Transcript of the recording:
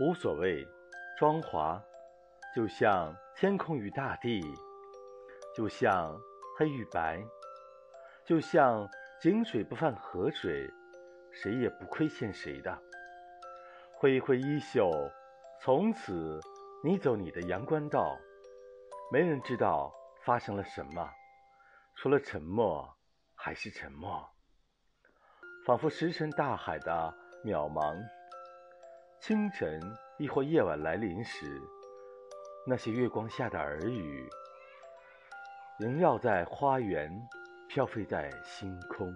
无所谓妆华，就像天空与大地，就像黑与白，就像井水不犯河水，谁也不亏欠谁的。挥一挥衣袖，从此你走你的阳关道，没人知道发生了什么，除了沉默，还是沉默，仿佛石沉大海的渺茫。清晨亦或夜晚来临时，那些月光下的耳语，萦绕在花园，飘飞在星空。